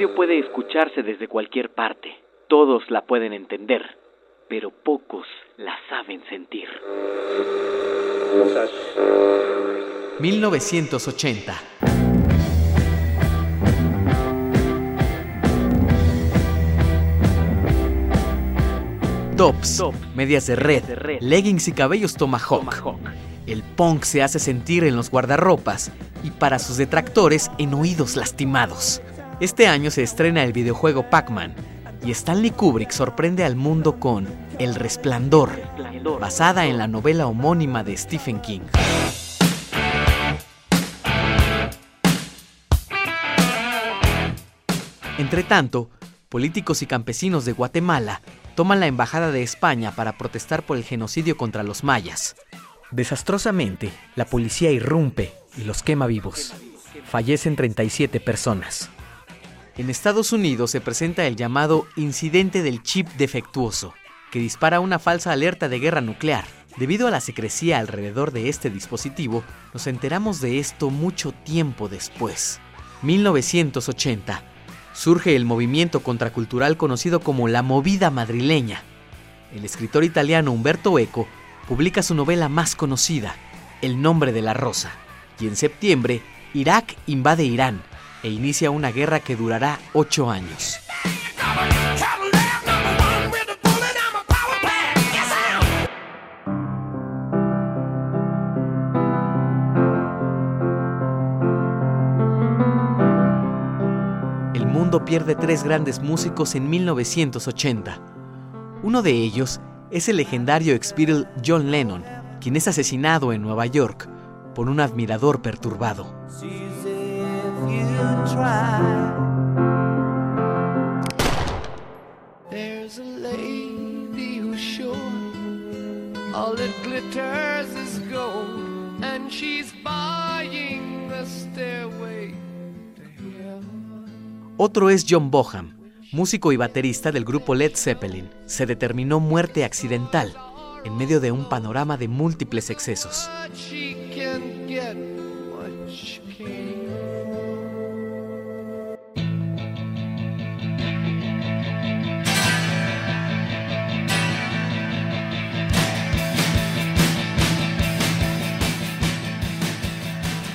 radio puede escucharse desde cualquier parte. Todos la pueden entender, pero pocos la saben sentir. 1980. Tops, medias de red, leggings y cabellos tomahawk. El punk se hace sentir en los guardarropas y para sus detractores en oídos lastimados. Este año se estrena el videojuego Pac-Man y Stanley Kubrick sorprende al mundo con El Resplandor, basada en la novela homónima de Stephen King. Entre tanto, políticos y campesinos de Guatemala toman la embajada de España para protestar por el genocidio contra los mayas. Desastrosamente, la policía irrumpe y los quema vivos. Fallecen 37 personas. En Estados Unidos se presenta el llamado incidente del chip defectuoso, que dispara una falsa alerta de guerra nuclear. Debido a la secrecía alrededor de este dispositivo, nos enteramos de esto mucho tiempo después. 1980 surge el movimiento contracultural conocido como la movida madrileña. El escritor italiano Umberto Eco publica su novela más conocida, El nombre de la rosa, y en septiembre Irak invade Irán e inicia una guerra que durará ocho años. pierde tres grandes músicos en 1980. Uno de ellos es el legendario ex John Lennon, quien es asesinado en Nueva York por un admirador perturbado. Otro es John Boham, músico y baterista del grupo Led Zeppelin. Se determinó muerte accidental en medio de un panorama de múltiples excesos.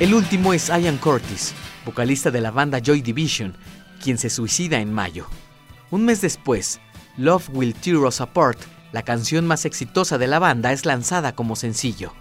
El último es Ian Curtis, vocalista de la banda Joy Division, quien se suicida en mayo. Un mes después, Love Will Tear Us Apart, la canción más exitosa de la banda, es lanzada como sencillo.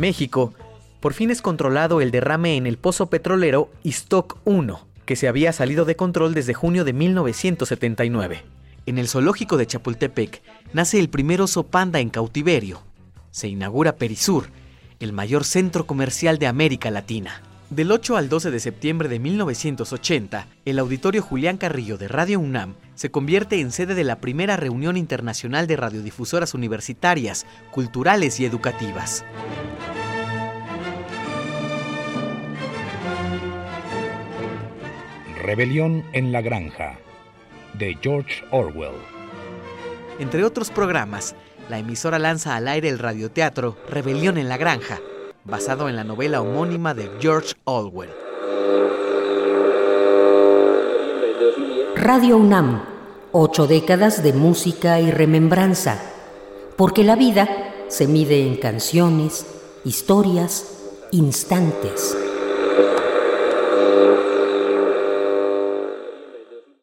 México, por fin es controlado el derrame en el pozo petrolero Stock 1, que se había salido de control desde junio de 1979. En el zoológico de Chapultepec nace el primer oso panda en cautiverio. Se inaugura Perisur, el mayor centro comercial de América Latina. Del 8 al 12 de septiembre de 1980, el Auditorio Julián Carrillo de Radio UNAM se convierte en sede de la primera reunión internacional de radiodifusoras universitarias, culturales y educativas. Rebelión en la Granja, de George Orwell. Entre otros programas, la emisora lanza al aire el radioteatro Rebelión en la Granja, basado en la novela homónima de George Orwell. Radio UNAM, ocho décadas de música y remembranza, porque la vida se mide en canciones, historias, instantes.